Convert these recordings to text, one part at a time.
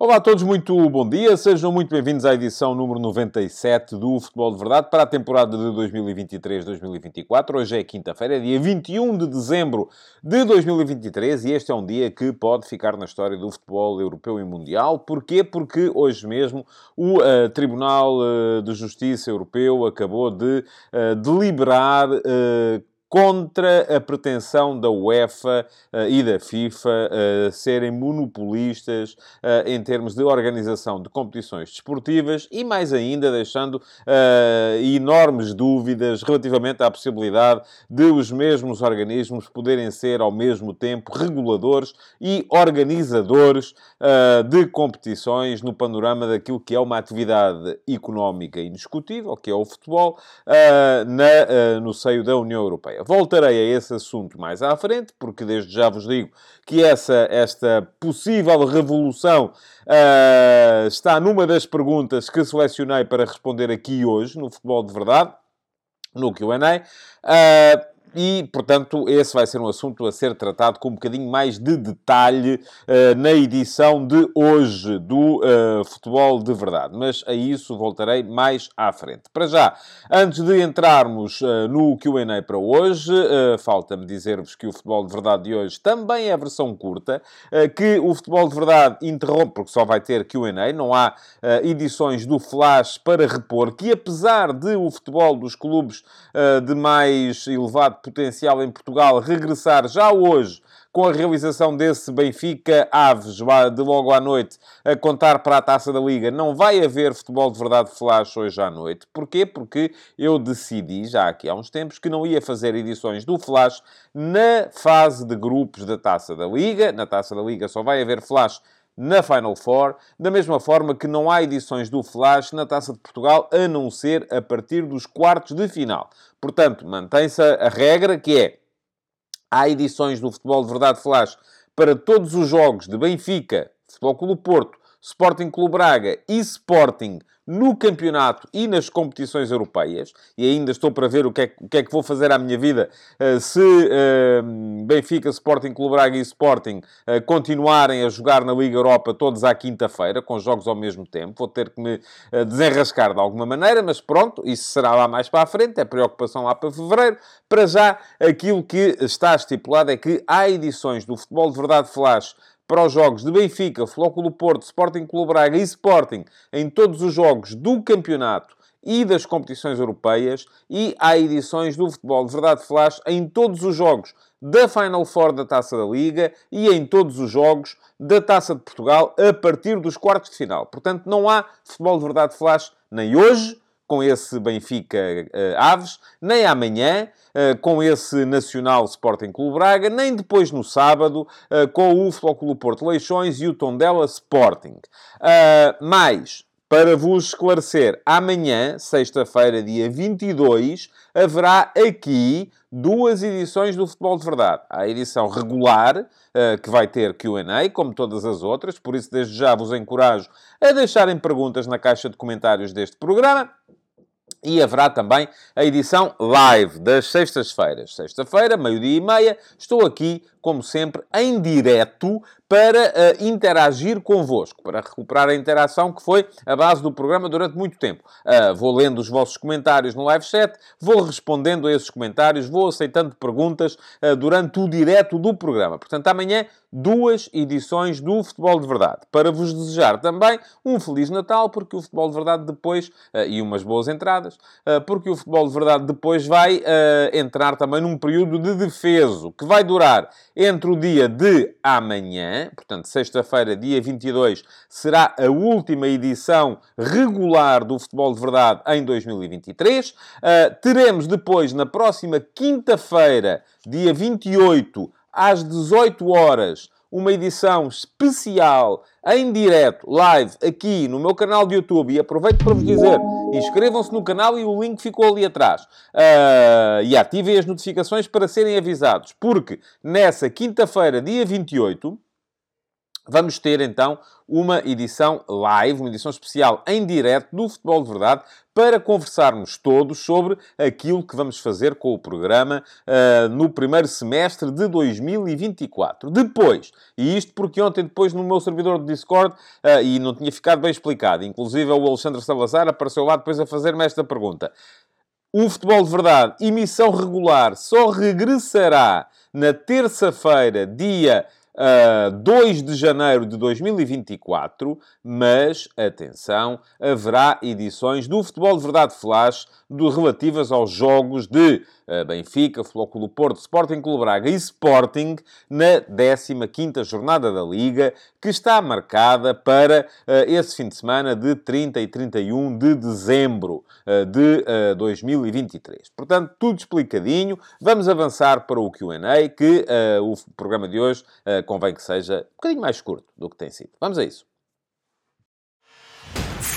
Olá a todos, muito bom dia. Sejam muito bem-vindos à edição número 97 do Futebol de Verdade para a temporada de 2023-2024. Hoje é quinta-feira, dia 21 de dezembro de 2023 e este é um dia que pode ficar na história do futebol europeu e mundial. Porquê? Porque hoje mesmo o uh, Tribunal uh, de Justiça Europeu acabou de uh, deliberar contra a pretensão da UEFA uh, e da FIFA uh, serem monopolistas uh, em termos de organização de competições desportivas e, mais ainda, deixando enormes dúvidas relativamente à possibilidade de os mesmos organismos poderem ser, ao mesmo tempo, reguladores e organizadores de competições no panorama daquilo que é uma atividade económica indiscutível, que é o futebol, na, no seio da União Europeia. Voltarei a esse assunto mais à frente, porque desde já vos digo que essa, esta possível revolução uh, está numa das perguntas que selecionei para responder aqui hoje, no Futebol de Verdade, no Q&A. Uh, e, portanto, esse vai ser um assunto a ser tratado com um bocadinho mais de detalhe uh, na edição de hoje do uh, Futebol de Verdade. Mas a isso voltarei mais à frente. Para já, antes de entrarmos uh, no QA para hoje, falta-me dizer-vos que o Futebol de Verdade de hoje também é a versão curta, que o Futebol de Verdade interrompe, porque só vai ter QA, não há edições do Flash para repor, que apesar de o futebol dos clubes de mais elevado potencial em Portugal regressar já hoje com a realização desse Benfica Aves, de logo à noite, a contar para a Taça da Liga. Não vai haver futebol de verdade flash hoje à noite. Porquê? Porque eu decidi, já aqui há uns tempos, que não ia fazer edições do flash na fase de grupos da Taça da Liga. Na Taça da Liga só vai haver flash na Final Four, da mesma forma que não há edições do Flash na Taça de Portugal, a não ser a partir dos quartos de final. Portanto, mantém-se a regra que é, há edições do Futebol de Verdade Flash para todos os jogos de Benfica, Futebol Clube Porto, Sporting Clube Braga e Sporting no campeonato e nas competições europeias, e ainda estou para ver o que é, o que, é que vou fazer à minha vida uh, se uh, Benfica, Sporting Clube Braga e Sporting uh, continuarem a jogar na Liga Europa todos à quinta-feira, com jogos ao mesmo tempo. Vou ter que me desenrascar de alguma maneira, mas pronto, isso será lá mais para a frente, é preocupação lá para fevereiro. Para já, aquilo que está estipulado é que há edições do Futebol de Verdade Flash para os jogos de Benfica, Flóculo Porto, Sporting Clube Braga e Sporting em todos os jogos do campeonato e das competições europeias e há edições do Futebol de Verdade Flash em todos os jogos da Final Four da Taça da Liga e em todos os jogos da Taça de Portugal a partir dos quartos de final. Portanto, não há Futebol de Verdade Flash nem hoje, com esse Benfica uh, Aves, nem amanhã uh, com esse Nacional Sporting Clube Braga, nem depois no sábado uh, com o Futebol Clube Porto Leixões e o Tondela Sporting. mais, para vos esclarecer, amanhã, sexta-feira, dia 22, haverá aqui duas edições do Futebol de Verdade. Há a edição regular, que vai ter Q&A, como todas as outras, por isso desde já vos encorajo a deixarem perguntas na caixa de comentários deste programa. E haverá também a edição live das sextas-feiras. Sexta-feira, meio-dia e meia, estou aqui, como sempre, em direto para uh, interagir convosco, para recuperar a interação que foi a base do programa durante muito tempo. Uh, vou lendo os vossos comentários no live chat, vou respondendo a esses comentários, vou aceitando perguntas uh, durante o direto do programa. Portanto, amanhã, duas edições do Futebol de Verdade. Para vos desejar também um Feliz Natal, porque o Futebol de Verdade depois, e umas boas entradas, porque o Futebol de Verdade depois vai entrar também num período de defeso, que vai durar entre o dia de amanhã, portanto, sexta-feira, dia 22, será a última edição regular do Futebol de Verdade em 2023. Uh, ah, teremos depois, na próxima quinta-feira, dia 28, às 18 horas, uma edição especial em direto, live, aqui no meu canal de YouTube. E aproveito para vos dizer, inscrevam-se no canal e o link ficou ali atrás. Uh, e ativem as notificações para serem avisados, porque nessa quinta-feira, dia 28, vamos ter então uma edição live, uma edição especial em direto do Futebol de Verdade, para conversarmos todos sobre aquilo que vamos fazer com o programa uh, no primeiro semestre de 2024. Depois, e isto porque ontem depois no meu servidor de Discord, uh, e não tinha ficado bem explicado, inclusive o Alexandre Salazar apareceu lá depois a fazer-me esta pergunta. O Futebol de Verdade, emissão regular, só regressará na terça-feira, dia uh, 2 de janeiro de 2024, mas, atenção, haverá edições do Futebol de Verdade Flash relativas aos jogos de uh, Benfica, Flóculo Porto, Sporting Clube Braga e Sporting na 15ª jornada da Liga, que está marcada para uh, esse fim de semana de 30 e 31 de dezembro uh, de 2023. Portanto, tudo explicadinho. Vamos avançar para o Q&A, que o programa de hoje convém que seja um bocadinho mais curto do que tem sido. Vamos a isso.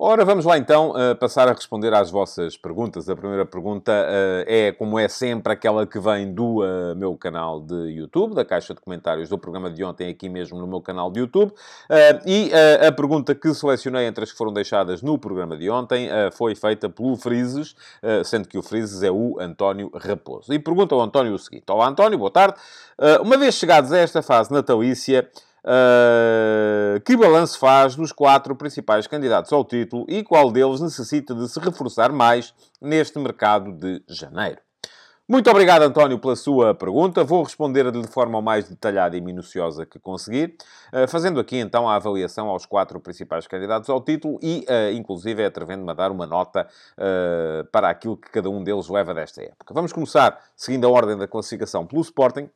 Ora, vamos lá então uh, passar a responder às vossas perguntas. A primeira pergunta uh, é, como é sempre, aquela que vem do uh, meu canal de YouTube, da caixa de comentários do programa de ontem, aqui mesmo no meu canal de YouTube. e a pergunta que selecionei entre as que foram deixadas no programa de ontem foi feita pelo Frises, sendo que o Frises é o António Raposo. E pergunta ao António o seguinte: Olá, António, boa tarde. uma vez chegados a esta fase natalícia. Uh, que balanço faz dos quatro principais candidatos ao título e qual deles necessita de se reforçar mais neste mercado de janeiro? Muito obrigado, António, pela sua pergunta. Vou responder-lhe de forma mais detalhada e minuciosa que conseguir, uh, fazendo aqui então a avaliação aos quatro principais candidatos ao título e, uh, inclusive, atrevendo-me a dar uma nota para aquilo que cada um deles leva desta época. Vamos começar, seguindo a ordem da classificação, pelo Sporting.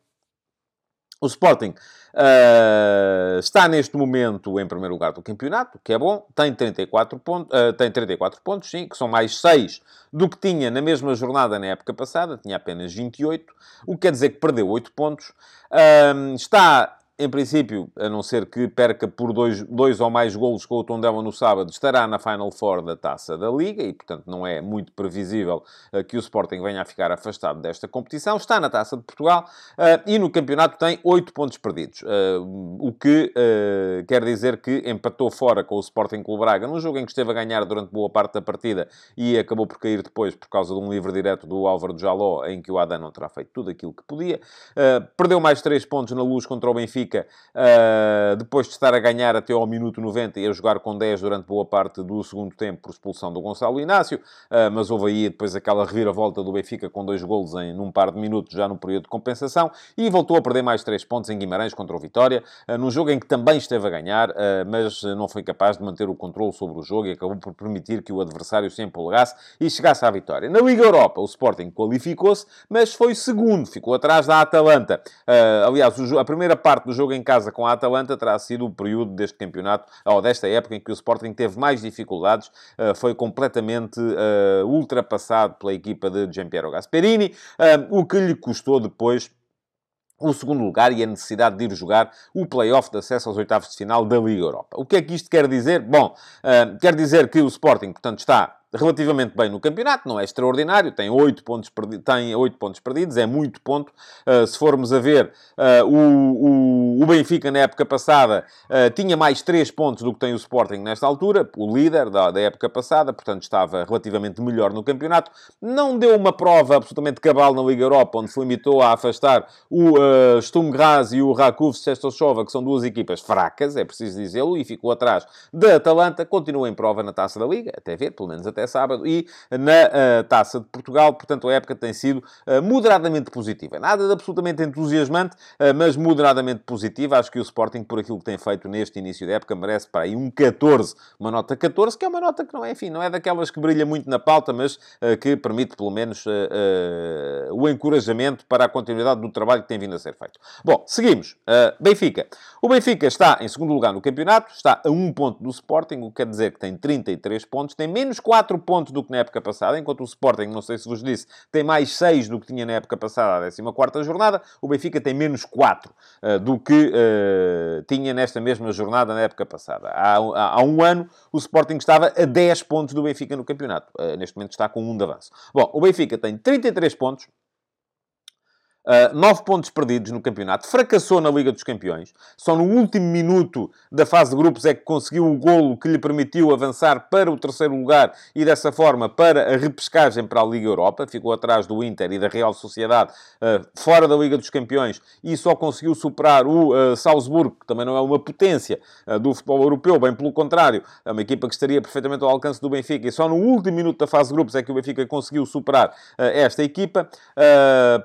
O Sporting uh, está neste momento em primeiro lugar do campeonato, que é bom, tem 34 pontos, uh, tem 34 pontos, sim, que são mais 6 do que tinha na mesma jornada na época passada, tinha apenas 28, o que quer dizer que perdeu 8 pontos. Uh, está em princípio, a não ser que perca por dois, dois ou mais golos com o Tondela no sábado, estará na Final Four da Taça da Liga e, portanto, não é muito previsível uh, que o Sporting venha a ficar afastado desta competição. Está na Taça de Portugal uh, e no campeonato tem oito pontos perdidos, uh, o que quer dizer que empatou fora com o Sporting Clube Braga num jogo em que esteve a ganhar durante boa parte da partida e acabou por cair depois por causa de um livre direto do Álvaro Jaló, em que o Adam não terá feito tudo aquilo que podia. perdeu mais três pontos na luz contra o Benfica Benfica, uh, depois de estar a ganhar até ao minuto 90 e a jogar com 10 durante boa parte do segundo tempo por expulsão do Gonçalo Inácio, uh, mas houve aí depois aquela reviravolta do Benfica com dois golos em num par de minutos já no período de compensação e voltou a perder mais 3 pontos em Guimarães contra o Vitória, uh, num jogo em que também esteve a ganhar, mas não foi capaz de manter o controle sobre o jogo e acabou por permitir que o adversário se empolgasse e chegasse à vitória. Na Liga Europa, o Sporting qualificou-se, mas foi segundo, ficou atrás da Atalanta. aliás, a primeira parte do jogo em casa com a Atalanta terá sido o período deste campeonato, ou desta época, em que o Sporting teve mais dificuldades, uh, foi completamente uh, ultrapassado pela equipa de Giampiero Gasperini, uh, o que lhe custou depois o segundo lugar e a necessidade de ir jogar o play-off de acesso aos oitavos de final da Liga Europa. O que é que isto quer dizer? Bom, quer dizer que o Sporting, portanto, está relativamente bem no campeonato, não é extraordinário, tem 8 pontos, perdi tem 8 pontos perdidos, é muito ponto. Uh, se formos a ver, uh, o, o, o, Benfica na época passada uh, tinha mais 3 pontos do que tem o Sporting nesta altura, o líder da, da, época passada, portanto estava relativamente melhor no campeonato. Não deu uma prova absolutamente cabal na Liga Europa, onde se limitou a afastar o uh, Sturm Graz e o Rakov Sestoshova, que são duas equipas fracas, é preciso dizê-lo, e ficou atrás da Atalanta, continua em prova na Taça da Liga, até ver, pelo menos até até sábado, e na uh, Taça de Portugal. Portanto, a época tem sido uh, moderadamente positiva. Nada de absolutamente entusiasmante, uh, mas moderadamente positiva. Acho que o Sporting, por aquilo que tem feito neste início da época, merece para aí um 14, uma nota 14, que é uma nota que não é, enfim, não é daquelas que brilha muito na pauta, mas que permite, pelo menos, o encorajamento para a continuidade do trabalho que tem vindo a ser feito. Bom, seguimos. Benfica. O Benfica está em segundo lugar no campeonato, está a um ponto do Sporting, o que quer dizer que tem 33 pontos, tem menos 4 4 pontos do que na época passada, enquanto o Sporting, não sei se vos disse, tem mais 6 do que tinha na época passada, a 14 jornada, o Benfica tem menos 4 uh, do que uh, tinha nesta mesma jornada na época passada. Há, há, há, um ano, o Sporting estava a 10 pontos do Benfica no campeonato. Uh, neste momento está com um de avanço. Bom, o Benfica tem 33 pontos, Uh, nove pontos perdidos no campeonato, fracassou na Liga dos Campeões. Só no último minuto da fase de grupos é que conseguiu o golo que lhe permitiu avançar para o terceiro lugar e dessa forma para a repescagem para a Liga Europa. Ficou atrás do Inter e da Real Sociedade uh, fora da Liga dos Campeões e só conseguiu superar o uh, Salzburgo, que também não é uma potência do futebol europeu, bem pelo contrário, é uma equipa que estaria perfeitamente ao alcance do Benfica e só no último minuto da fase de grupos é que o Benfica conseguiu superar esta equipa.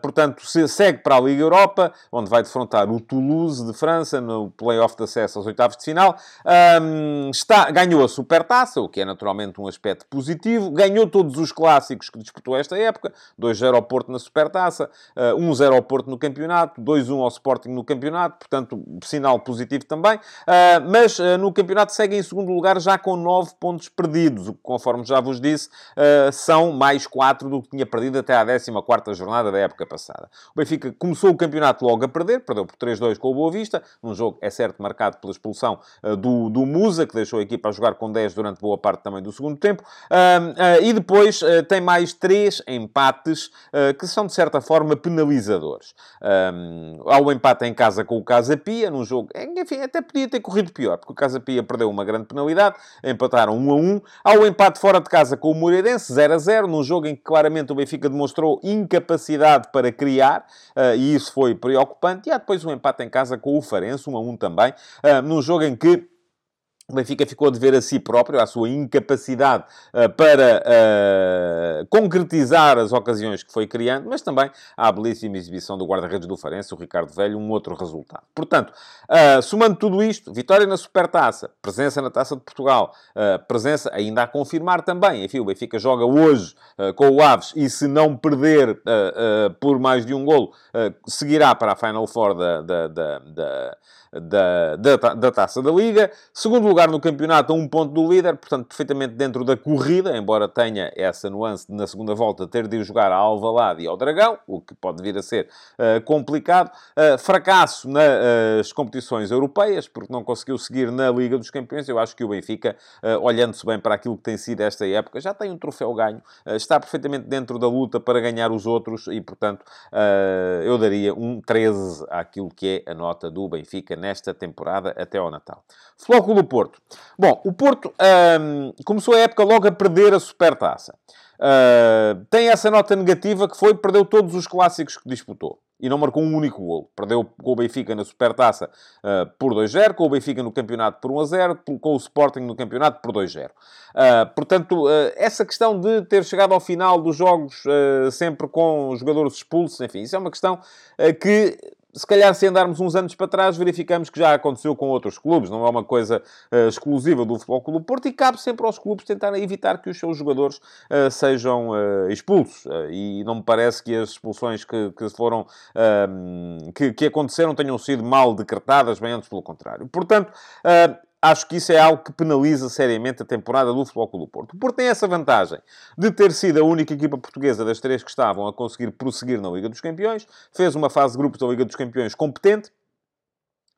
portanto, se segue para a Liga Europa, onde vai defrontar o Toulouse de França no play-off de acesso aos oitavos de final. Um, está, ganhou a Supertaça, o que é naturalmente um aspecto positivo. Ganhou todos os clássicos que disputou esta época. 2-0 ao Porto na Supertaça, uh, 1-0 ao Porto no campeonato, 2-1 ao Sporting no campeonato, portanto, sinal positivo também. Uh, mas uh, no campeonato segue em segundo lugar já com 9 pontos perdidos, o que, conforme já vos disse, são mais 4 do que tinha perdido até à 14ª jornada da época passada. O Benfica começou o campeonato logo a perder, perdeu por 3-2 com o Boa Vista, num jogo, é certo, marcado pela expulsão uh, do, do Musa, que deixou a equipa a jogar com 10 durante boa parte também do segundo tempo, uh, e depois tem mais três empates que são, de certa forma, penalizadores. há o empate em casa com o Casa Pia, num jogo, enfim, até podia ter corrido pior, porque o Casa Pia perdeu uma grande penalidade, empataram 1 a 1. Há o empate fora de casa com o Moreirense, 0 a 0, num jogo em que claramente o Benfica demonstrou incapacidade para criar, e isso foi preocupante. E há depois um empate em casa com o Farense, 1 a 1 também, uh, num jogo em que o Benfica ficou de ver a si próprio, a sua incapacidade uh, para uh, concretizar as ocasiões que foi criando, mas também a belíssima exibição do guarda-redes do Farense, o Ricardo Velho, um outro resultado. Portanto, uh, somando tudo isto, vitória na Supertaça, presença na Taça de Portugal, presença ainda a confirmar também. Enfim, o Benfica joga hoje com o Aves e se não perder por mais de um golo, seguirá para a Final Four da, da, da, da da, da, da Taça da Liga. Segundo lugar no campeonato, a um ponto do líder, portanto, perfeitamente dentro da corrida, embora tenha essa nuance de, na segunda volta, ter de ir jogar a Alvalade e ao Dragão, o que pode vir a ser uh, complicado. Uh, fracasso nas uh, competições europeias, porque não conseguiu seguir na Liga dos Campeões. Eu acho que o Benfica, olhando-se bem para aquilo que tem sido esta época, já tem um troféu ganho, está perfeitamente dentro da luta para ganhar os outros e, portanto, eu daria um 13 àquilo que é a nota do Benfica nesta temporada até ao Natal. Flóculo Porto. Bom, o Porto hum, começou a época logo a perder a Supertaça. Uh, tem essa nota negativa que foi perdeu todos os clássicos que disputou e não marcou um único gol. Perdeu com o Benfica na Supertaça uh, por 2-0, com o Benfica no campeonato por 1-0, com o Sporting no campeonato por 2-0. Uh, portanto, uh, essa questão de ter chegado ao final dos jogos sempre com jogadores expulsos, enfim, isso é uma questão que se calhar, se andarmos uns anos para trás, verificamos que já aconteceu com outros clubes, não é uma coisa uh, exclusiva do Futebol Clube Porto e cabe sempre aos clubes tentarem evitar que os seus jogadores uh, sejam uh, expulsos. e não me parece que as expulsões que, que foram, que, que, aconteceram tenham sido mal decretadas, bem antes pelo contrário. Portanto, acho que isso é algo que penaliza seriamente a temporada do Futebol Clube do Porto. O Porto tem essa vantagem de ter sido a única equipa portuguesa das três que estavam a conseguir prosseguir na Liga dos Campeões, fez uma fase de grupos da Liga dos Campeões competente,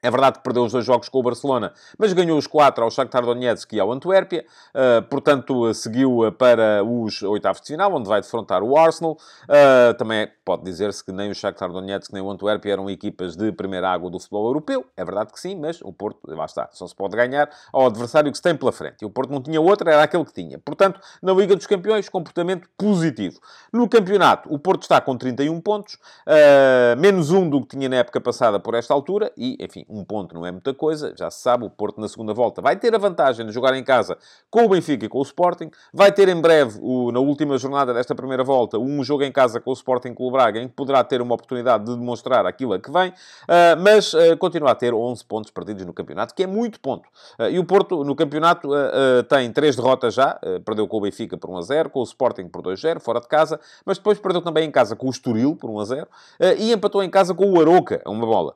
é verdade que perdeu os dois jogos com o Barcelona, mas ganhou os quatro ao Shakhtar Donetsk e ao Antuérpia. Uh, portanto, seguiu para os oitavos de final, onde vai defrontar o Arsenal. Uh, também pode dizer-se que nem o Shakhtar Donetsk nem o Antuérpia eram equipas de primeira água do futebol europeu. É verdade que sim, mas o Porto, lá está, só se pode ganhar ao adversário que se tem pela frente. E o Porto não tinha outra, era aquele que tinha. Portanto, na Liga dos Campeões, comportamento positivo. No campeonato, o Porto está com 31 pontos, uh, menos um do que tinha na época passada por esta altura, e, enfim, um ponto não é muita coisa, já se sabe, o Porto na segunda volta vai ter a vantagem de jogar em casa com o Benfica e com o Sporting, vai ter em breve, o, na última jornada desta primeira volta, um jogo em casa com o Sporting Clube Braga, em que poderá ter uma oportunidade de demonstrar aquilo a que vem, uh, mas uh, continua a ter 11 pontos perdidos no campeonato, que é muito ponto. Uh, e o Porto, no campeonato, tem 3 derrotas já, perdeu com o Benfica por 1 a 0, com o Sporting por 2 a 0, fora de casa, mas depois perdeu também em casa com o Estoril por 1 a 0, e empatou em casa com o Aroca, uma bola,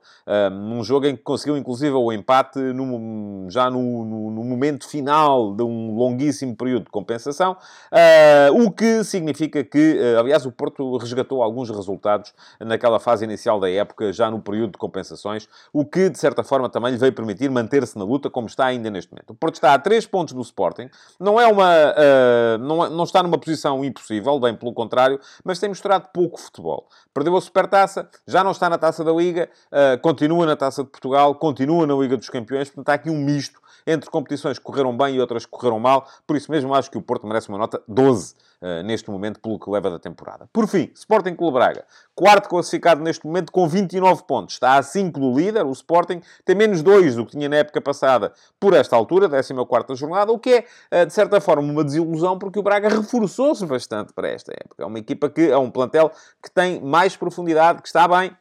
num jogo em conseguiu inclusive o empate no, já no, no, no, momento final de um longuíssimo período de compensação, uh, o que significa que, uh, aliás, o Porto resgatou alguns resultados naquela fase inicial da época, já no período de compensações, o que, de certa forma, também lhe veio permitir manter-se na luta, como está ainda neste momento. O Porto está a 3 pontos do Sporting, não é uma... Uh, não, é, não está numa posição impossível, bem pelo contrário, mas tem mostrado pouco futebol. Perdeu a Supertaça, já não está na Taça da Liga, continua na Taça de Portugal, continua na Liga dos Campeões, portanto há aqui um misto entre competições que correram bem e outras que correram mal, por isso mesmo acho que o Porto merece uma nota 12 uh, neste momento pelo que leva da temporada. Por fim, Sporting Clube Braga, quarto classificado neste momento com 29 pontos, está a 5 do líder, o Sporting tem menos 2 do que tinha na época passada por esta altura, 14ª jornada, o que é, uh, de certa forma, uma desilusão porque o Braga reforçou-se bastante para esta época. É uma equipa que é um plantel que tem mais profundidade, que está bem,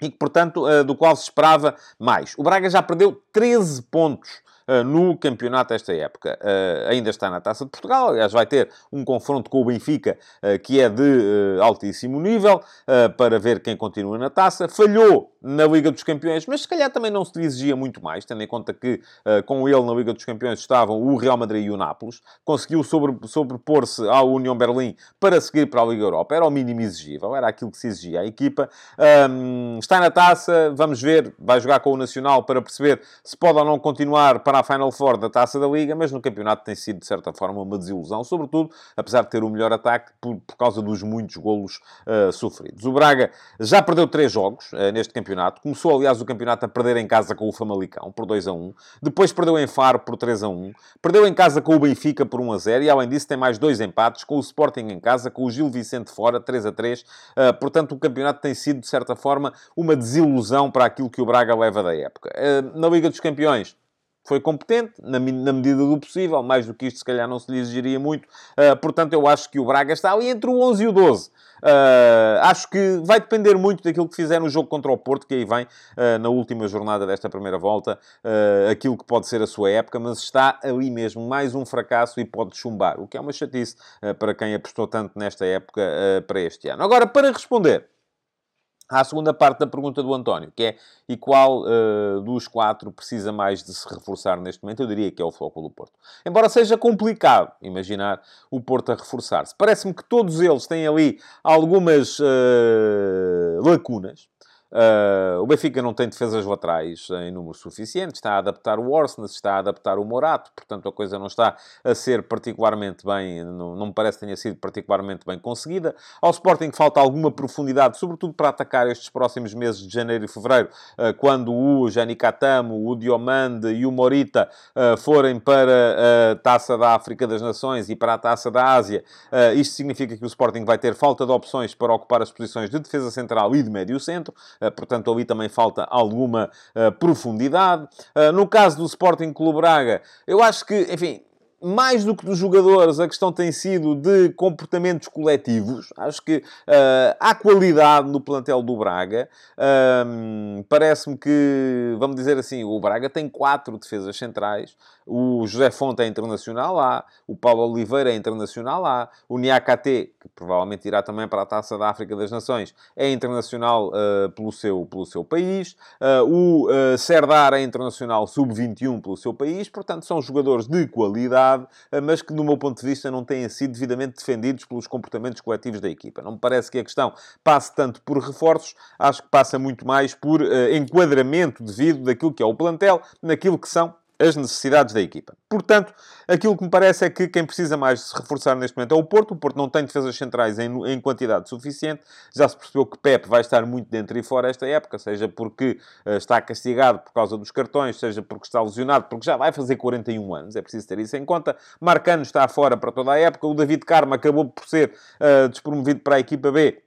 e que, portanto, eh, do qual se esperava mais. O Braga já perdeu 13 pontos no campeonato esta época. Eh, ainda está na Taça de Portugal, aliás, vai ter um confronto com o Benfica que é de altíssimo nível para ver quem continua na taça. Falhou na Liga dos Campeões, mas se calhar também não se lhe exigia muito mais, tendo em conta que com ele na Liga dos Campeões estavam o Real Madrid e o Nápoles. Conseguiu sobre, sobrepor-se ao União Berlim para seguir para a Liga Europa. Era o mínimo exigível, era aquilo que se exigia à equipa. Está na taça, vamos ver, vai jogar com o Nacional para perceber se pode ou não continuar para a Final Four da taça da Liga, mas no campeonato tem sido, de certa forma, uma desilusão, sobretudo, apesar de ter o melhor ataque, por, por causa dos muitos golos uh, sofridos. O Braga já perdeu três jogos uh, neste campeonato, começou, aliás, o campeonato a perder em casa com o Famalicão, por 2 a 1, depois perdeu em Faro por 3 a 1, perdeu em casa com o Benfica por 1 a 0, e além disso tem mais dois empates, com o Sporting em casa, com o Gil Vicente fora, 3 a 3, uh, eh, portanto o campeonato tem sido, de certa forma, uma desilusão para aquilo que o Braga leva da época. Na Liga dos Campeões, foi competente, na, na, medida do possível, mais do que isto se calhar não se lhe exigiria muito, uh, portanto eu acho que o Braga está ali entre o 11 e o 12. Uh, acho que vai depender muito daquilo que fizer no jogo contra o Porto, que aí vem uh, na última jornada desta primeira volta, aquilo que pode ser a sua época, mas está ali mesmo, mais um fracasso e pode chumbar, o que é uma chatice para quem apostou tanto nesta época para este ano. Agora, para responder à segunda parte da pergunta do António, que é e qual uh, dos quatro precisa mais de se reforçar neste momento? Eu diria que é o Flóculo do Porto. Embora seja complicado imaginar o Porto a reforçar-se. Parece-me que todos eles têm ali algumas uh, lacunas. Uh, o Benfica não tem defesas laterais em número suficiente, está a adaptar o Orsnes, está a adaptar o Morato, portanto a coisa não está a ser particularmente bem, não, não me parece que tenha sido particularmente bem conseguida. Ao Sporting falta alguma profundidade, sobretudo para atacar estes próximos meses de janeiro e fevereiro, uh, quando o Janicatamo, o Diomande e o Morita uh, forem para a Taça da África das Nações e para a Taça da Ásia. isto significa que o Sporting vai ter falta de opções para ocupar as posições de defesa central e de médio centro. Eh, portanto, ali também falta alguma eh, profundidade. Eh, no caso do Sporting Clube Braga, eu acho que, enfim, mais do que dos jogadores, a questão tem sido de comportamentos coletivos. Acho que uh, há qualidade no plantel do Braga. Uh, Parece-me que, vamos dizer assim, o Braga tem quatro defesas centrais. O José Fonte é internacional lá, o Paulo Oliveira é internacional lá, o Niakate, que provavelmente irá também para a Taça da África das Nações, é internacional uh, pelo, seu, pelo seu país. o Serdar é internacional sub-21 pelo seu país. Portanto, são jogadores de qualidade eh, mas que, no meu ponto de vista, não têm sido devidamente defendidos pelos comportamentos coletivos da equipa. Não me parece que a questão passe tanto por reforços, acho que passa muito mais por uh, enquadramento devido daquilo que é o plantel, naquilo que são as necessidades da equipa. Portanto, aquilo que me parece é que quem precisa mais de se reforçar neste momento é o Porto. O Porto não tem defesas centrais em, em quantidade suficiente. Já se percebeu que Pep vai estar muito dentro e fora esta época, seja porque uh, está castigado por causa dos cartões, seja porque está lesionado, porque já vai fazer 41 anos. É preciso ter isso em conta. Marcano está fora para toda a época. O David Carmo acabou por ser uh, despromovido para a equipa B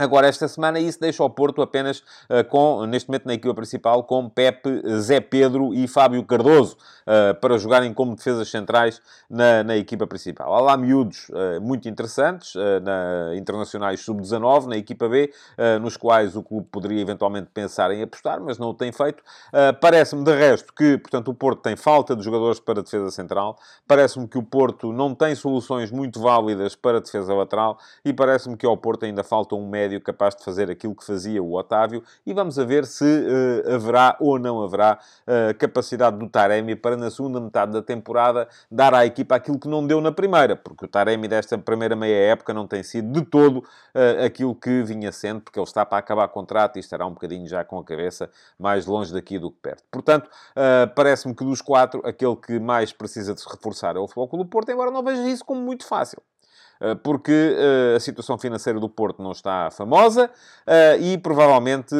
Agora, esta semana, isso deixa o Porto apenas uh, com, neste momento na equipa principal, com Pepe, Zé Pedro e Fábio Cardoso, uh, para jogarem como defesas centrais na, na equipa principal. Há lá miúdos uh, muito interessantes, na Internacionais Sub-19, na equipa B, nos quais o clube poderia eventualmente pensar em apostar, mas não o tem feito. Parece-me, de resto, que, portanto, o Porto tem falta de jogadores para defesa central. Parece-me que o Porto não tem soluções muito válidas para defesa lateral e parece-me que ao Porto ainda falta um médio médio capaz de fazer aquilo que fazia o Otávio e vamos a ver se uh, haverá ou não haverá uh, capacidade do Taremi para, na segunda metade da temporada, dar à equipa aquilo que não deu na primeira, porque o Taremi desta primeira meia época não tem sido de todo uh, aquilo que vinha sendo, porque ele está para acabar contrato e estará um bocadinho já com a cabeça mais longe daqui do que perto. Portanto, parece-me que dos quatro, aquele que mais precisa de se reforçar é o Futebol do Porto, embora não veja isso como muito fácil. Eh, porque eh, a situação financeira do Porto não está famosa eh, e provavelmente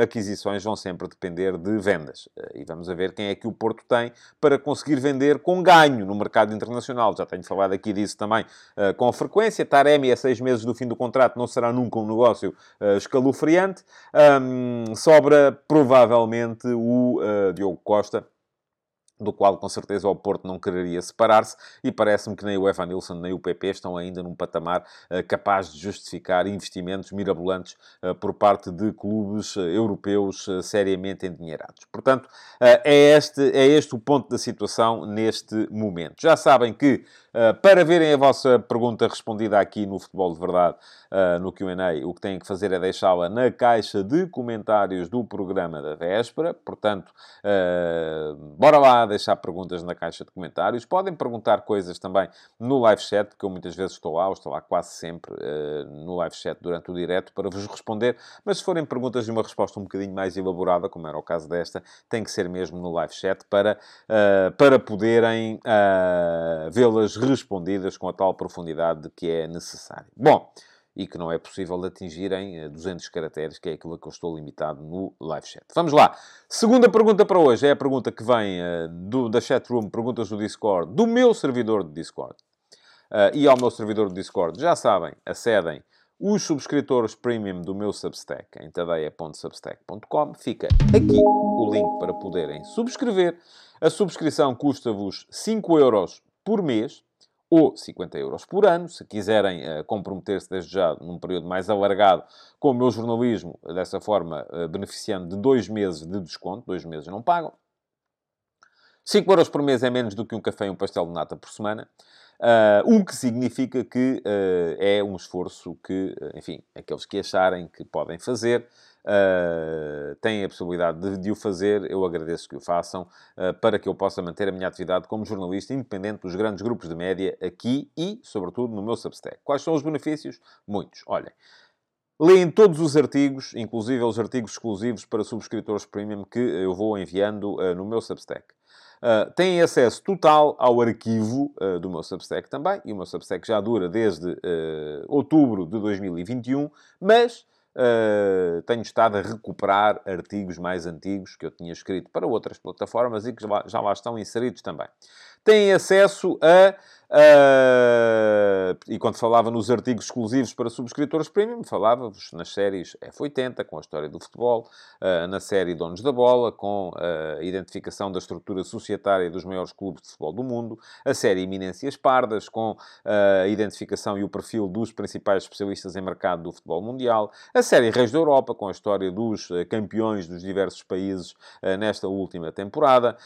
aquisições vão sempre depender de vendas. E vamos ver quem é que o Porto tem para conseguir vender com ganho no mercado internacional. Já tenho falado aqui disso também com frequência. Taremi, a seis meses do fim do contrato, não será nunca um negócio escalofriante. sobra provavelmente o Diogo Costa do qual com certeza o Porto não quereria separar-se, e parece-me que nem o Evan Nilsson nem o PP estão ainda num patamar uh, capaz de justificar investimentos mirabolantes uh, por parte de clubes uh, europeus seriamente endinheirados. Portanto, é, este, é este o ponto da situação neste momento. Já sabem que para verem a vossa pergunta respondida aqui no Futebol de Verdade, no Q&A, o que têm que fazer é deixá-la na caixa de comentários do programa da véspera. Portanto, bora lá deixar perguntas na caixa de comentários. Podem perguntar coisas também no live chat, que eu muitas vezes estou lá, ou estou lá quase sempre no live chat durante o direto para vos responder. Mas se forem perguntas de uma resposta um bocadinho mais elaborada, como era o caso desta, tem que ser mesmo no live chat para, para poderem vê-las respondidas com a tal profundidade que é necessário. Bom, e que não é possível atingir em 200 caracteres, que é aquilo que eu estou limitado no live chat. Vamos lá. Segunda pergunta para hoje é a pergunta que vem uh, do, da chatroom, perguntas do Discord, do meu servidor de Discord. Uh, e ao meu servidor de Discord, já sabem, acedem os subscritores premium do meu Substack em tadeia.substack.com. Fica aqui o link para poderem subscrever. A subscrição custa-vos 5 euros por mês ou 50 euros por ano. Se quiserem uh, comprometer-se desde já num período mais alargado com o meu jornalismo, dessa forma, uh, beneficiando de dois meses de desconto, dois meses não pagam. 5 euros por mês é menos do que um café e um pastel de nata por semana. Uh, o que significa que uh, é um esforço que, enfim, aqueles que acharem que podem fazer, uh, têm a possibilidade de, de, o fazer, eu agradeço que o façam, para que eu possa manter a minha atividade como jornalista independente dos grandes grupos de média aqui e, sobretudo, no meu Substack. Quais são os benefícios? Muitos. Olhem. Leem todos os artigos, inclusive os artigos exclusivos para subscritores premium que eu vou enviando no meu Substack. Uh, têm acesso total ao arquivo uh, do meu Substack também, e o meu Substack já dura desde uh, outubro de 2021, mas Uh, tenho estado a recuperar artigos mais antigos que eu tinha escrito para outras plataformas e que já lá, já lá estão inseridos também. Têm acesso a Uh, e quando falava nos artigos exclusivos para subscritores premium, falava-vos nas séries F80, com a história do futebol, uh, na série Donos da Bola, com a identificação da estrutura societária dos maiores clubes de futebol do mundo, a série Iminências Pardas, com a identificação e o perfil dos principais especialistas em mercado do futebol mundial, a série Reis da Europa, com a história dos uh, campeões dos diversos países nesta última temporada,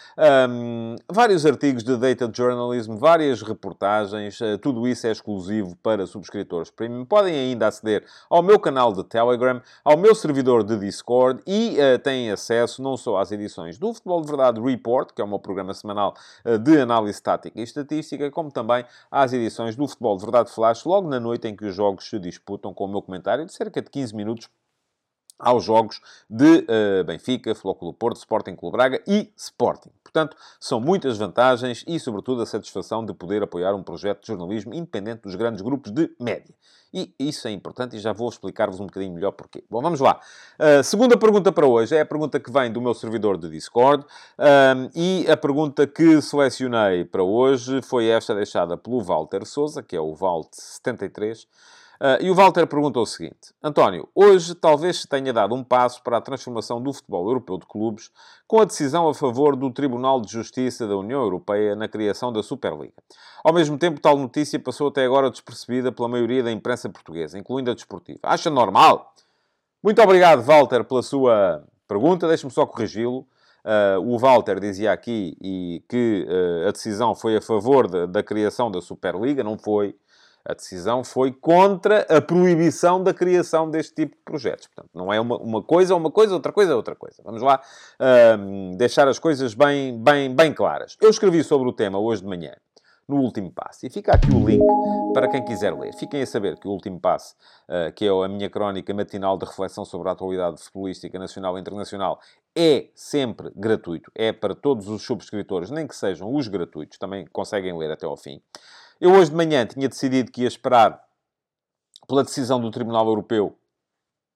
um, vários artigos de data journalism, várias reportagens reportagens, eh, tudo isso é exclusivo para subscritores premium. Podem ainda aceder ao meu canal de Telegram, ao meu servidor de Discord e uh, têm acesso não só às edições do Futebol de Verdade Report, que é o meu programa semanal uh, de análise tática e estatística, como também às edições do Futebol de Verdade Flash, logo na noite em que os jogos se disputam, com o meu comentário de cerca de 15 minutos aos jogos de uh, Benfica, Flóculo Porto, Sporting Clube Braga e Sporting. Portanto, são muitas vantagens e, sobretudo, a satisfação de poder apoiar um projeto de jornalismo independente dos grandes grupos de média. E isso é importante e já vou explicar-vos um bocadinho melhor porquê. Bom, vamos lá. Uh, segunda pergunta para hoje é a pergunta que vem do meu servidor de Discord uh, e a pergunta que selecionei para hoje foi esta deixada pelo Walter Souza, que é o Valt73. Uh, e o Walter perguntou o seguinte: António, hoje talvez se tenha dado um passo para a transformação do futebol europeu de clubes com a decisão a favor do Tribunal de Justiça da União Europeia na criação da Superliga. Ao mesmo tempo, tal notícia passou até agora despercebida pela maioria da imprensa portuguesa, incluindo a desportiva. Acha normal? Muito obrigado, Walter, pela sua pergunta. Deixe-me só corrigi-lo. Uh, o Walter dizia aqui e que uh, a decisão foi a favor de, da criação da Superliga, não foi. A decisão foi contra a proibição da criação deste tipo de projetos. Portanto, não é uma, uma coisa uma coisa, outra coisa outra coisa. Vamos lá uh, deixar as coisas bem, bem, bem claras. Eu escrevi sobre o tema hoje de manhã no último passo. E fica aqui o link para quem quiser ler. Fiquem a saber que o último passo, uh, que é a minha crónica matinal de reflexão sobre a atualidade futebolística nacional e internacional, é sempre gratuito. É para todos os subscritores, nem que sejam os gratuitos, também conseguem ler até ao fim. Eu hoje de manhã tinha decidido que ia esperar pela decisão do Tribunal Europeu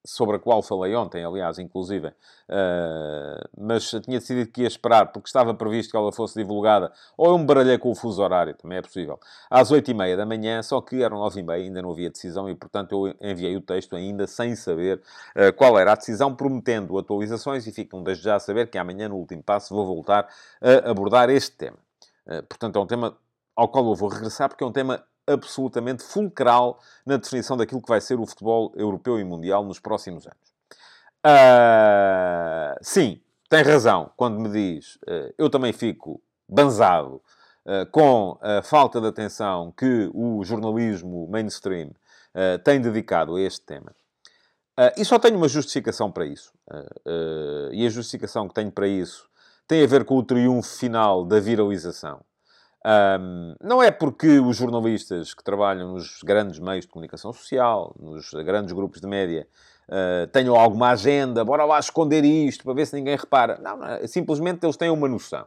sobre a qual falei ontem, aliás, inclusive, uh, mas tinha decidido que ia esperar, porque estava previsto que ela fosse divulgada, ou eu me baralhei com o fuso horário, também é possível, às 8h30 da manhã, só que eram 9h30, ainda não havia decisão, e portanto eu enviei o texto ainda sem saber uh, qual era a decisão, prometendo atualizações, e ficam desde já a saber que amanhã, no último passo, vou voltar a abordar este tema. Uh, portanto, é um tema ao qual eu vou regressar, porque é um tema absolutamente fulcral na definição daquilo que vai ser o futebol europeu e mundial nos próximos anos. Uh, sim, tem razão quando me diz, uh, eu também fico banzado uh, com a falta de atenção que o jornalismo mainstream tem dedicado a este tema. e só tenho uma justificação para isso. e a justificação que tenho para isso tem a ver com o triunfo final da viralização. Um, não é porque os jornalistas que trabalham nos grandes meios de comunicação social, nos grandes grupos de média, uh, tenham alguma agenda, bora lá esconder isto para ver se ninguém repara. Não, não é. simplesmente eles têm uma noção.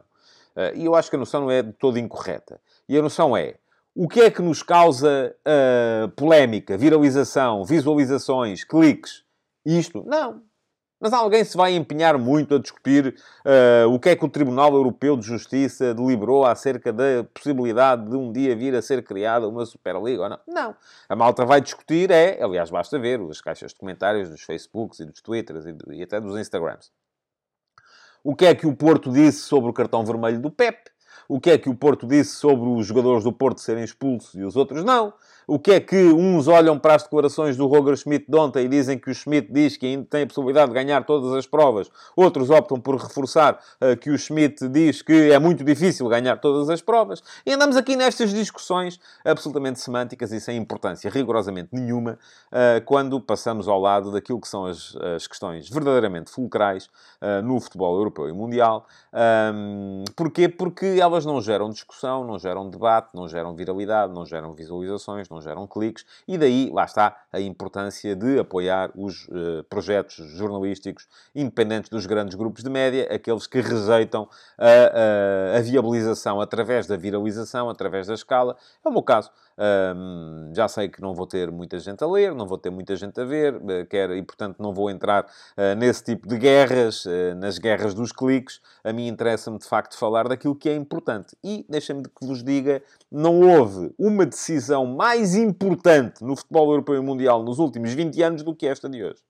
Uh, e eu acho que a noção não é de todo incorreta. E a noção é, o que é que nos causa uh, polémica, viralização, visualizações, cliques? Isto? Não. Mas alguém se vai empenhar muito a discutir uh, o que é que o Tribunal Europeu de Justiça deliberou acerca da possibilidade de um dia vir a ser criada uma Superliga ou não? Não. A malta vai discutir é, aliás, basta ver as caixas de comentários dos Facebooks e dos Twitters e, e até dos Instagrams. O que é que o Porto disse sobre o cartão vermelho do Pep? O que é que o Porto disse sobre os jogadores do Porto serem expulsos e os outros não? O que é que uns olham para as declarações do Roger Schmidt de ontem e dizem que o Schmidt diz que ainda tem a possibilidade de ganhar todas as provas. Outros optam por reforçar uh, que o Schmidt diz que é muito difícil ganhar todas as provas. E andamos aqui nestas discussões absolutamente semânticas e sem importância rigorosamente nenhuma uh, quando passamos ao lado daquilo que são as, as questões verdadeiramente fulcrais uh, no futebol europeu e mundial. Um, porquê? Porque elas não geram discussão, não geram debate, não geram viralidade, não geram visualizações, não geram cliques, e daí, lá está, a importância de apoiar os uh, projetos jornalísticos independentes dos grandes grupos de média, aqueles que rejeitam a, a, a viabilização através da viralização, através da escala. É o meu caso. Um, já sei que não vou ter muita gente a ler, não vou ter muita gente a ver, uh, quer, e portanto não vou entrar uh, nesse tipo de guerras, uh, nas guerras dos cliques. A mim interessa-me de facto falar daquilo que é importante. E deixem-me que vos diga: não houve uma decisão mais importante no futebol europeu e mundial nos últimos 20 anos do que esta de hoje.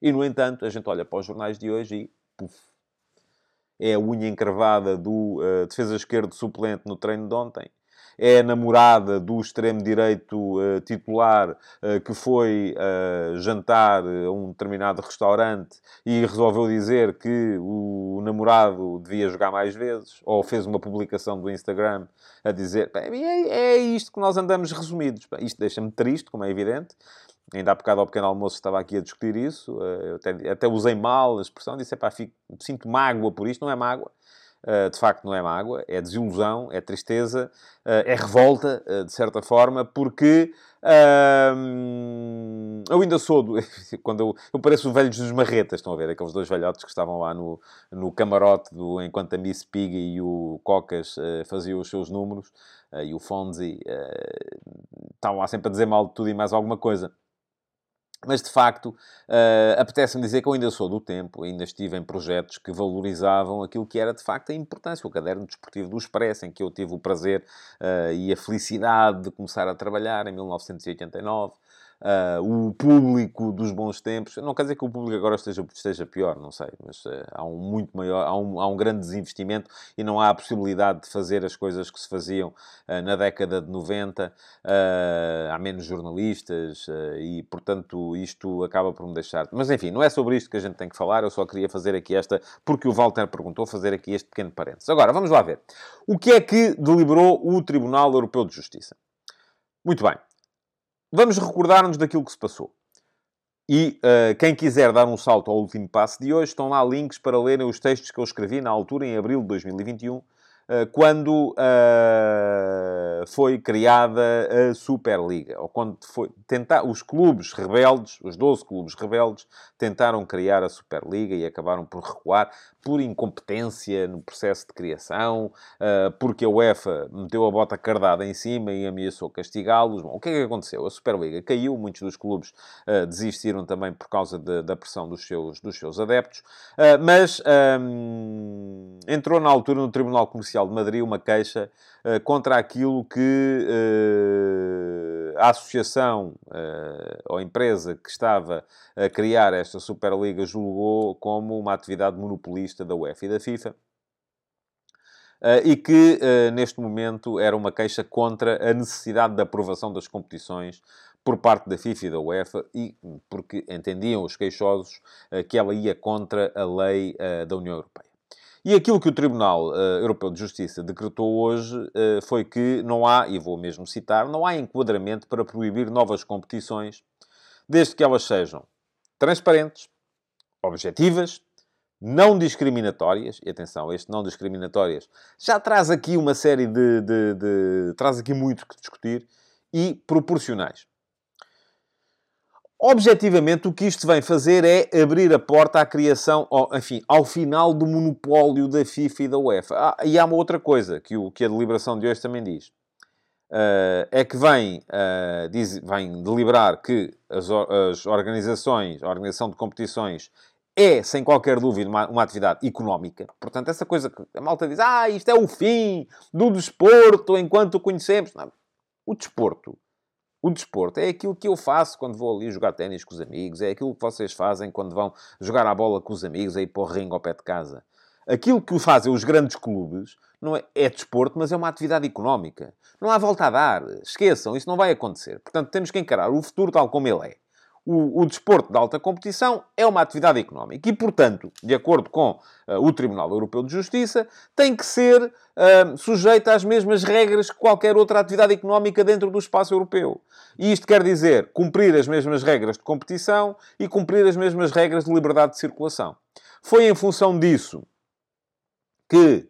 E no entanto, a gente olha para os jornais de hoje e puf, é a unha encravada do defesa esquerdo suplente no treino de ontem é namorada do extremo-direito uh, titular uh, que foi uh, jantar a um determinado restaurante e resolveu dizer que o namorado devia jogar mais vezes, ou fez uma publicação do Instagram a dizer... É, é isto que nós andamos resumidos. Isto deixa-me triste, como é evidente. Ainda há bocado ao pequeno almoço estava aqui a discutir isso. Até, até, usei mal a expressão. Disse, pá, fico, sinto mágoa por isto. Não é mágoa. Uh, de facto não é mágoa, é desilusão, é tristeza, uh, é revolta, uh, de certa forma, porque eu ainda sou, do, quando eu, eu pareço o velho dos marretas, estão a ver, aqueles dois velhotes que estavam lá no, no camarote, do, enquanto a Miss Piggy e o Cocas faziam os seus números, e o Fonzi estavam lá sempre a dizer mal de tudo e mais alguma coisa. Mas, de facto, uh, apetece-me dizer que eu ainda sou do tempo, ainda estive em projetos que valorizavam aquilo que era, de facto, a importância. O caderno desportivo do Expresso, em que eu tive o prazer uh, e a felicidade de começar a trabalhar em 1989 uh, o público dos bons tempos. Não quer dizer que o público agora esteja, esteja pior, não sei, mas uh, há um muito maior, há um, há um grande desinvestimento e não há a possibilidade de fazer as coisas que se faziam uh, na década de 90. há menos jornalistas e, portanto, isto acaba por me deixar. Mas, enfim, não é sobre isto que a gente tem que falar, eu só queria fazer aqui esta, porque o Walter perguntou, fazer aqui este pequeno parênteses. Agora, vamos lá ver. O que é que deliberou o Tribunal Europeu de Justiça? Muito bem. Vamos recordar-nos daquilo que se passou. E uh, quem quiser dar um salto ao último passo de hoje, estão lá links para lerem os textos que eu escrevi na altura, em abril de 2021, uh, quando uh, foi criada a Superliga. Ou quando foi tentar, os clubes rebeldes, os 12 clubes rebeldes, tentaram criar a Superliga e acabaram por recuar por incompetência no processo de criação, uh, porque a UEFA meteu a bota cardada em cima e ameaçou castigá-los. o que é que aconteceu? A Superliga caiu, muitos dos clubes uh, desistiram também por causa de, da pressão dos seus, dos seus adeptos, uh, mas entrou na altura no Tribunal Comercial de Madrid uma queixa contra aquilo que a associação ou empresa que estava a criar esta Superliga julgou como uma atividade monopolista da UEFA e da FIFA. Uh, e que, uh, neste momento, era uma queixa contra a necessidade de aprovação das competições por parte da FIFA e da UEFA, e porque entendiam os queixosos uh, que ela ia contra a lei da União Europeia. E aquilo que o Tribunal Europeu de Justiça decretou hoje foi que não há, e vou mesmo citar, não há enquadramento para proibir novas competições, desde que elas sejam transparentes, objetivas não discriminatórias, e atenção, este não discriminatórias já traz aqui uma série de, de, de, traz aqui muito que discutir, e proporcionais. Objetivamente, o que isto vem fazer é abrir a porta à criação, enfim, ao final do monopólio da FIFA e da UEFA. Ah, e há uma outra coisa que, o, que a deliberação de hoje também diz. Uh, é que vem, uh, diz, vem deliberar que as, as organizações, a organização de competições é, sem qualquer dúvida, uma, uma, atividade económica. Portanto, essa coisa que a malta diz, ah, isto é o fim do desporto enquanto o conhecemos. Não. O desporto, o desporto é aquilo que eu faço quando vou ali jogar ténis com os amigos, é aquilo que vocês fazem quando vão jogar a bola com os amigos, aí para o ringue ao pé de casa. Aquilo que fazem os grandes clubes não é, é desporto, mas é uma atividade económica. Não há volta a dar. Esqueçam, isso não vai acontecer. Portanto, temos que encarar o futuro tal como ele é o, o, desporto de alta competição é uma atividade económica e, portanto, de acordo com uh, o Tribunal Europeu de Justiça, tem que ser uh, sujeita às mesmas regras que qualquer outra atividade económica dentro do espaço europeu. E isto quer dizer cumprir as mesmas regras de competição e cumprir as mesmas regras de liberdade de circulação. Foi em função disso que,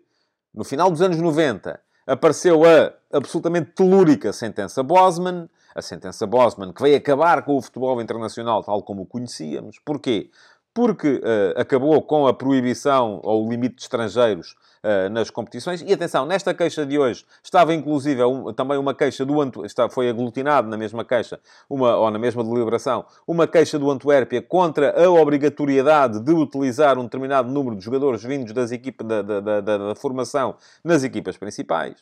no final dos anos 90, apareceu a absolutamente telúrica sentença Bosman, a sentença Bosman, que veio acabar com o futebol internacional tal como o conhecíamos. Porquê? Porque uh, acabou com a proibição ou o limite de estrangeiros uh, nas competições. E atenção, nesta queixa de hoje estava inclusive um, também uma queixa do Antuérpia, foi aglutinado na mesma queixa, uma, ou na mesma deliberação, uma queixa do Antuérpia contra a obrigatoriedade de utilizar um determinado número de jogadores vindos das equipas, da, da, da, da formação nas equipas principais.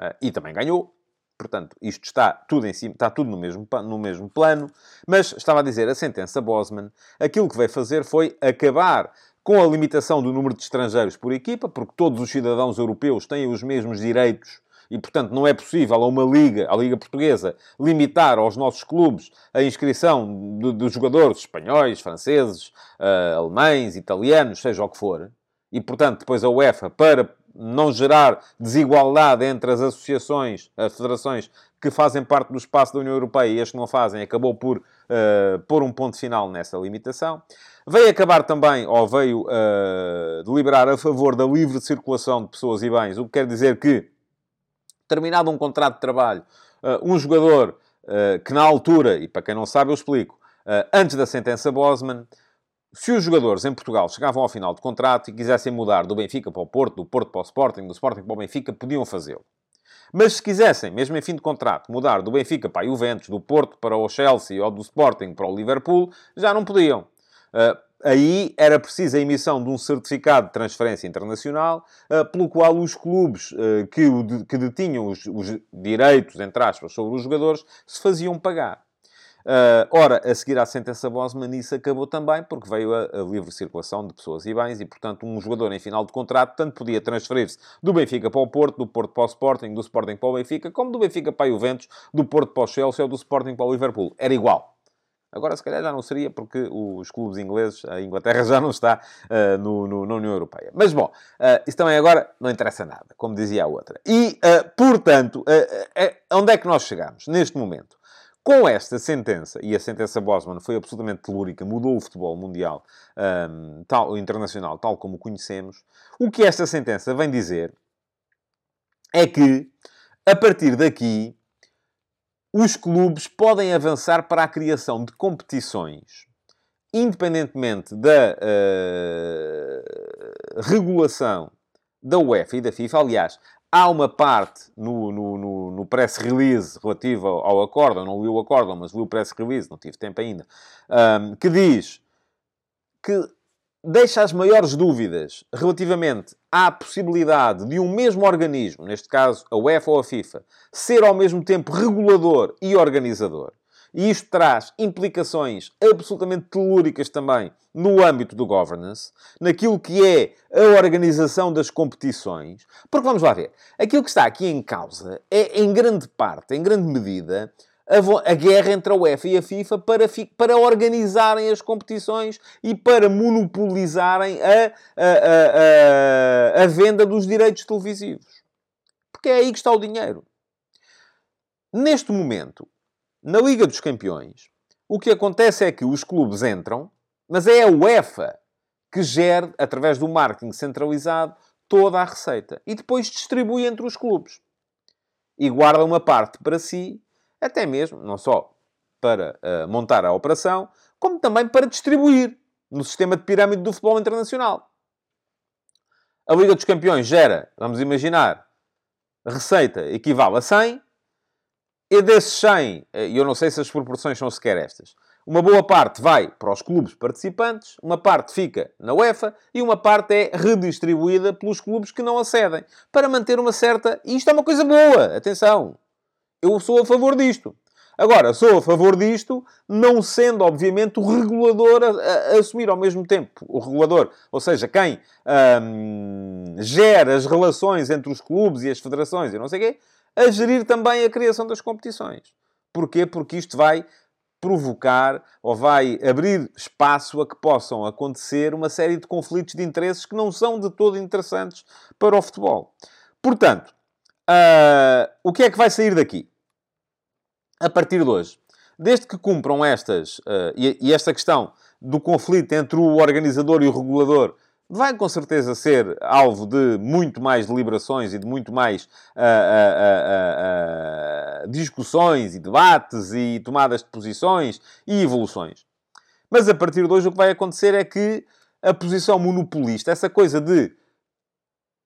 Uh, e também ganhou. Portanto, isto está tudo em cima, está tudo no mesmo, no mesmo plano. Mas, estava a dizer, a sentença Bosman, aquilo que veio fazer foi acabar com a limitação do número de estrangeiros por equipa, porque todos os cidadãos europeus têm os mesmos direitos e, portanto, não é possível a uma liga, a Liga Portuguesa, limitar aos nossos clubes a inscrição de, de jogadores espanhóis, franceses, uh, alemães, italianos, seja o que for. E, portanto, depois a UEFA, para não gerar desigualdade entre as associações, as federações que fazem parte do espaço da União Europeia e as que não fazem, acabou por uh, pôr um ponto final nessa limitação. Veio acabar também, ou veio uh, deliberar a favor da livre circulação de pessoas e bens, o que quer dizer que, terminado um contrato de trabalho, uh, um jogador que na altura, e para quem não sabe eu explico, antes da sentença Bosman, se os jogadores em Portugal chegavam ao final de contrato e quisessem mudar do Benfica para o Porto, do Porto para o Sporting, do Sporting para o Benfica, podiam fazê-lo. Mas se quisessem, mesmo em fim de contrato, mudar do Benfica para a Juventus, do Porto para o Chelsea ou do Sporting para o Liverpool, já não podiam. Uh, aí era preciso a emissão de um certificado de transferência internacional, uh, pelo qual os clubes uh, que, o, que detinham os, os direitos, entre aspas, sobre os jogadores, se faziam pagar. Uh, ora, a seguir à sentença Bosman, isso acabou também, porque veio a, a, livre circulação de pessoas e bens, e, portanto, um jogador em final de contrato tanto podia transferir-se do Benfica para o Porto, do Porto para o Sporting, do Sporting para o Benfica, como do Benfica para o Juventus, do Porto para o Chelsea ou do Sporting para o Liverpool. Era igual. Agora, se calhar, já não seria, porque os clubes ingleses, a Inglaterra já não está uh, no, no, na União Europeia. Mas, bom, uh, isso também agora não interessa nada, como dizia a outra. E, uh, portanto, onde é que nós chegamos neste momento? Com esta sentença, e a sentença Bosman foi absolutamente telúrica, mudou o futebol mundial, um, tal, internacional, tal como o conhecemos, o que esta sentença vem dizer é que, a partir daqui, os clubes podem avançar para a criação de competições, independentemente da uh, regulação da UEFA e da FIFA. Aliás, há uma parte no, no, no, no press release relativa ao, ao acórdão, não li o acórdão, mas li o press release, não tive tempo ainda, um, que diz que deixa as maiores dúvidas relativamente à possibilidade de um mesmo organismo, neste caso a UEFA ou a FIFA, ser ao mesmo tempo regulador e organizador. E isto traz implicações absolutamente telúricas também no âmbito do governance, naquilo que é a organização das competições. Porque vamos lá ver, aquilo que está aqui em causa é, em grande parte, em grande medida, a, guerra entre a UEFA e a FIFA para, para organizarem as competições e para monopolizarem a, a, a, a venda dos direitos televisivos. Porque é aí que está o dinheiro. Neste momento, na Liga dos Campeões, o que acontece é que os clubes entram, mas é a UEFA que gera, através do marketing centralizado, toda a receita. E depois distribui entre os clubes. E guarda uma parte para si até mesmo, não só para uh, montar a operação, como também para distribuir no sistema de pirâmide do futebol internacional. A Liga dos Campeões gera, vamos imaginar, receita equivale a 100, e desses 100, eh, e eu não sei se as proporções são sequer estas, uma boa parte vai para os clubes participantes, uma parte fica na UEFA e uma parte é redistribuída pelos clubes que não acedem, para manter uma certa... E isto é uma coisa boa, atenção! Eu sou a favor disto. Agora, sou a favor disto, não sendo, obviamente, o regulador a, a, assumir ao mesmo tempo. O regulador, ou seja, quem hum, gera as relações entre os clubes e as federações e não sei o quê, a gerir também a criação das competições. Porquê? Porque isto vai provocar ou vai abrir espaço a que possam acontecer uma série de conflitos de interesses que não são de todo interessantes para o futebol. Portanto, Uh, o que é que vai sair daqui? A partir de hoje. Desde que cumpram estas, uh, e, e, esta questão do conflito entre o organizador e o regulador vai com certeza ser alvo de muito mais deliberações e de muito mais uh, discussões e debates e tomadas de posições e evoluções. Mas a partir de hoje o que vai acontecer é que a posição monopolista, essa coisa de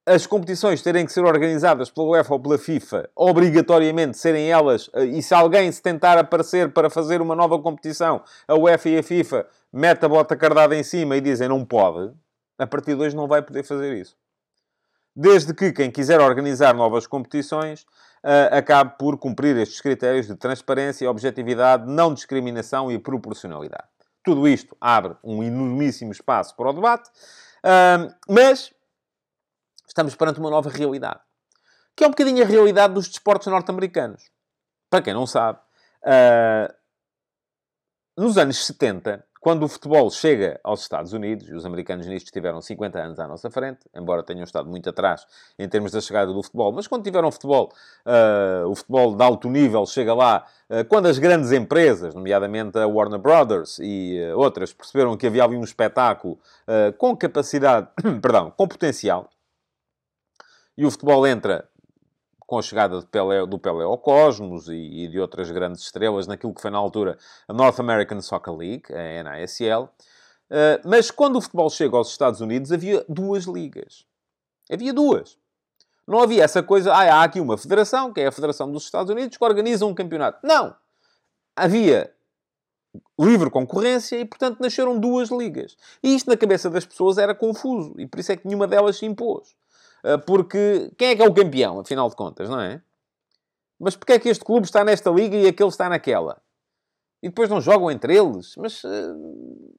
as competições terem que ser organizadas pela UEFA ou pela FIFA, obrigatoriamente serem elas, eh, e se alguém se tentar aparecer para fazer uma nova competição, a UEFA e a FIFA mete a bota cardada em cima e dizem não pode, a partir de hoje não vai poder fazer isso. Desde que quem quiser organizar novas competições uh, acabe por cumprir estes critérios de transparência, objetividade, não discriminação e proporcionalidade. Tudo isto abre um enormíssimo espaço para o debate, uh, mas estamos perante uma nova realidade. Que é um bocadinho a realidade dos desportos norte-americanos. Para quem não sabe, uh, nos anos 70, quando o futebol chega aos Estados Unidos, e os americanos nisto tiveram 50 anos à nossa frente, embora tenham estado muito atrás em termos da chegada do futebol, mas quando tiveram futebol, uh, o futebol de alto nível chega lá, uh, quando as grandes empresas, nomeadamente a Warner Brothers e uh, outras, perceberam que havia ali um espetáculo com capacidade, perdão, com potencial, e o futebol entra com a chegada Pelé, do Pelé ao Cosmos e, e, de outras grandes estrelas naquilo que foi na altura a North American Soccer League, a NASL. Uh, eh, mas quando o futebol chega aos Estados Unidos, havia duas ligas. Havia duas. Não havia essa coisa, ah, há aqui uma federação, que é a Federação dos Estados Unidos, que organiza um campeonato. Não! Havia livre concorrência e, portanto, nasceram duas ligas. E isto na cabeça das pessoas era confuso e por isso é que nenhuma delas se impôs. Ah, porque quem é que é o campeão, afinal de contas, não é? Mas porquê é que este clube está nesta liga e aquele está naquela? E depois não jogam entre eles? Mas... Uh...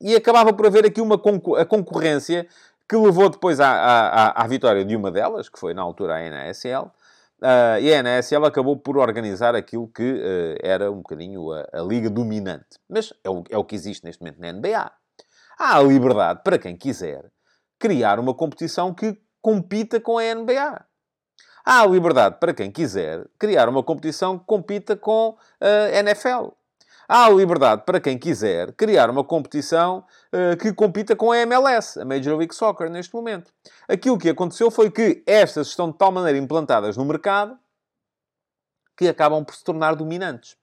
E acabava por haver aqui uma concor concorrência que levou depois à, à, à, vitória de uma delas, que foi na altura a NASL, uh, e a NASL acabou por organizar aquilo que uh, era um bocadinho a, a, liga dominante. Mas é o, é o que existe neste momento na NBA. Há a liberdade para quem quiser criar uma competição que compita com a NBA. Há liberdade para quem quiser criar uma competição que compita com a NFL. Há liberdade para quem quiser criar uma competição uh, que compita com a MLS, a Major League Soccer, neste momento. Aquilo que aconteceu foi que estas estão de tal maneira implantadas no mercado que acabam por se tornar dominantes.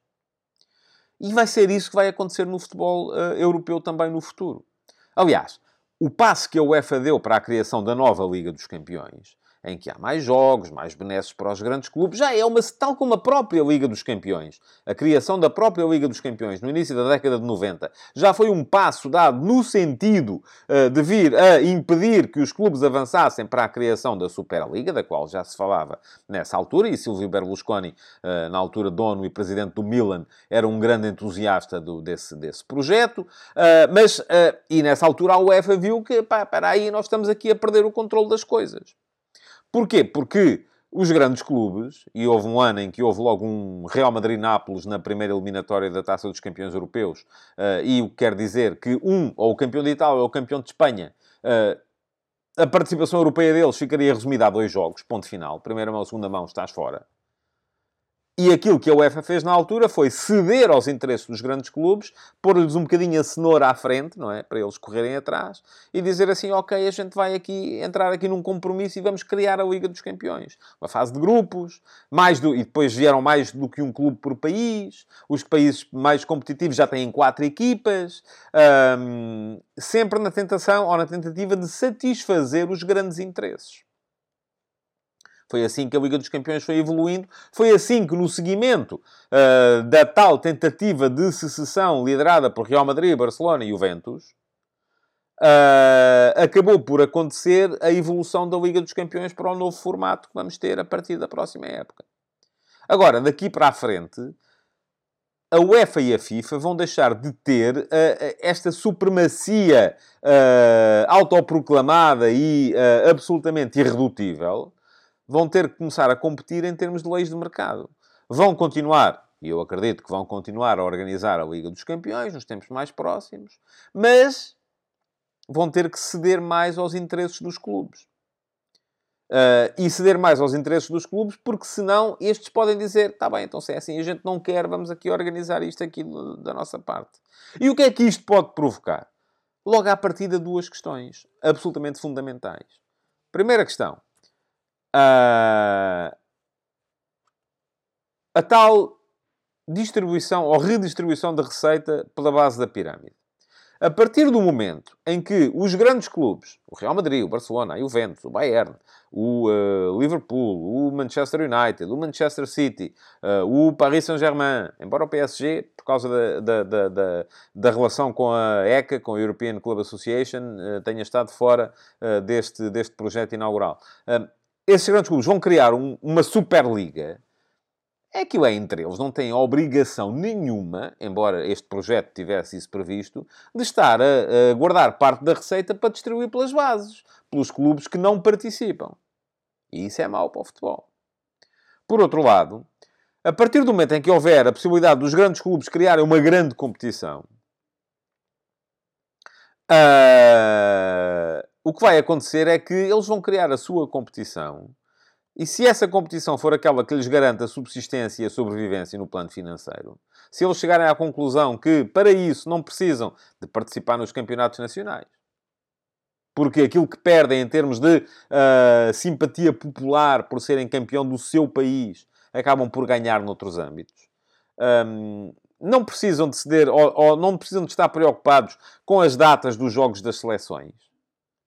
E vai ser isso que vai acontecer no futebol uh, europeu também no futuro. Aliás, o passo que a UEFA deu para a criação da nova Liga dos Campeões em que há mais jogos, mais benesses para os grandes clubes, já é uma, tal como a própria Liga dos Campeões. A criação da própria Liga dos Campeões no início da década de 90 já foi um passo dado no sentido uh, de vir a impedir que os clubes avançassem para a criação da Superliga, da qual já se falava nessa altura, e Silvio Berlusconi, uh, na altura dono e presidente do Milan, era um grande entusiasta do, desse, desse projeto, uh, mas, e nessa altura a UEFA viu que, pá, para aí nós estamos aqui a perder o controle das coisas. Porquê? Porque os grandes clubes, e houve um ano em que houve logo um Real Madrid-Nápoles na primeira eliminatória da Taça dos Campeões Europeus, uh, e o que quer dizer que um, ou o campeão de Itália, ou o campeão de Espanha, uh, a participação europeia deles ficaria resumida a dois jogos, ponto final. Primeira mão, segunda mão, estás fora. E aquilo que a UEFA fez na altura foi ceder aos interesses dos grandes clubes, pôr-lhes um bocadinho a cenoura à frente, não é? Para eles correrem atrás e dizer assim: ok, a gente vai aqui entrar aqui num compromisso e vamos criar a Liga dos Campeões. Uma fase de grupos, mais do, e depois vieram mais do que um clube por país. Os países mais competitivos já têm quatro equipas, sempre na tentação ou na tentativa de satisfazer os grandes interesses. Foi assim que a Liga dos Campeões foi evoluindo. Foi assim que, no seguimento uh, da tal tentativa de secessão liderada por Real Madrid, Barcelona e Juventus, uh, acabou por acontecer a evolução da Liga dos Campeões para o novo formato que vamos ter a partir da próxima época. Agora, daqui para a frente, a UEFA e a FIFA vão deixar de ter uh, esta supremacia uh, autoproclamada e uh, absolutamente irredutível vão ter que começar a competir em termos de leis de mercado. Vão continuar, e eu acredito que vão continuar a organizar a Liga dos Campeões nos tempos mais próximos, mas vão ter que ceder mais aos interesses dos clubes. Uh, e ceder mais aos interesses dos clubes, porque senão estes podem dizer: está bem, então se é assim, a gente não quer, vamos aqui organizar isto aqui da nossa parte. E o que é que isto pode provocar? Logo à partida, duas questões absolutamente fundamentais. Primeira questão: a, a tal distribuição ou redistribuição da receita pela base da pirâmide. A partir do momento em que os grandes clubes, o Real Madrid, o Barcelona, a Juventus, o Bayern, o uh, Liverpool, o Manchester United, o Manchester City, uh, o Paris Saint-Germain, embora o PSG, por causa da, da, da, da, da relação com a ECA, com a European Club Association, uh, tenha estado fora deste, deste projeto inaugural esses grandes clubes vão criar um, uma Superliga, é que é entre eles, não têm obrigação nenhuma, embora este projeto tivesse isso previsto, de estar a, a guardar parte da receita para distribuir pelas bases, pelos clubes que não participam. E isso é mau para o futebol. Por outro lado, a partir do momento em que houver a possibilidade dos grandes clubes criarem uma grande competição, uh, o que vai acontecer é que eles vão criar a sua competição e se essa competição for aquela que lhes garanta a subsistência e a sobrevivência no plano financeiro, se eles chegarem à conclusão que para isso não precisam de participar nos campeonatos nacionais, porque aquilo que perdem em termos de uh, simpatia popular por serem campeão do seu país acabam por ganhar noutros âmbitos. Um, não precisam de ceder ou, ou não precisam de estar preocupados com as datas dos jogos das seleções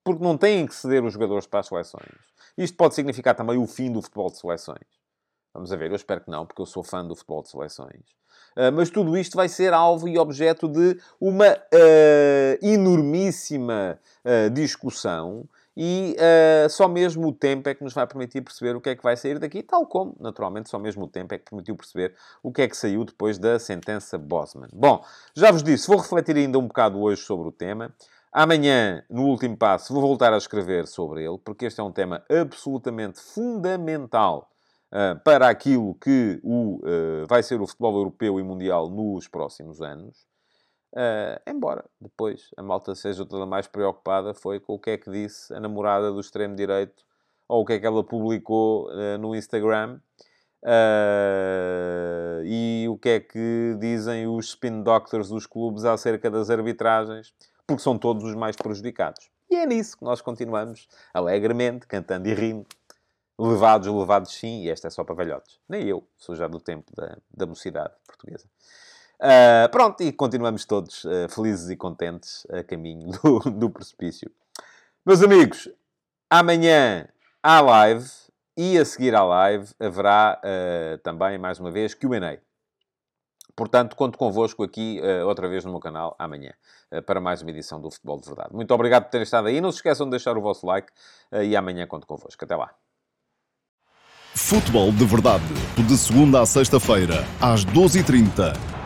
porque não têm que ceder os jogadores para as seleções. Isto pode significar também o fim do futebol de seleções. Vamos a ver, eu espero que não, porque eu sou fã do futebol de seleções. Uh, mas tudo isto vai ser alvo e objeto de uma uh, enormíssima uh, discussão e só mesmo o tempo é que nos vai permitir perceber o que é que vai sair daqui, tal como, naturalmente, só mesmo o tempo é que permitiu perceber o que é que saiu depois da sentença Bosman. Bom, já vos disse, vou refletir ainda um bocado hoje sobre o tema. Amanhã, no último passo, vou voltar a escrever sobre ele, porque este é um tema absolutamente fundamental uh, para aquilo que o, uh, vai ser o futebol europeu e mundial nos próximos anos. Uh, embora depois a malta seja toda mais preocupada foi com o que é que disse a namorada do extremo-direito ou o que é que ela publicou no Instagram. E o que é que dizem os spin doctors dos clubes acerca das arbitragens, porque são todos os mais prejudicados. E é nisso que nós continuamos, alegremente, cantando e rindo. Levados, levados sim, e esta é só para velhotes. Nem eu, sou já do tempo da, da mocidade portuguesa. Uh, pronto, e continuamos todos uh, felizes e contentes a caminho do, do precipício. Meus amigos, amanhã há live e a seguir à live haverá uh, também, mais uma vez, QA. Portanto, conto convosco aqui uh, outra vez no meu canal amanhã uh, para mais uma edição do Futebol de Verdade. Muito obrigado por terem estado aí. Não se esqueçam de deixar o vosso like uh, e amanhã conto convosco. Até lá. Futebol de Verdade. De segunda a sexta-feira, às 12h30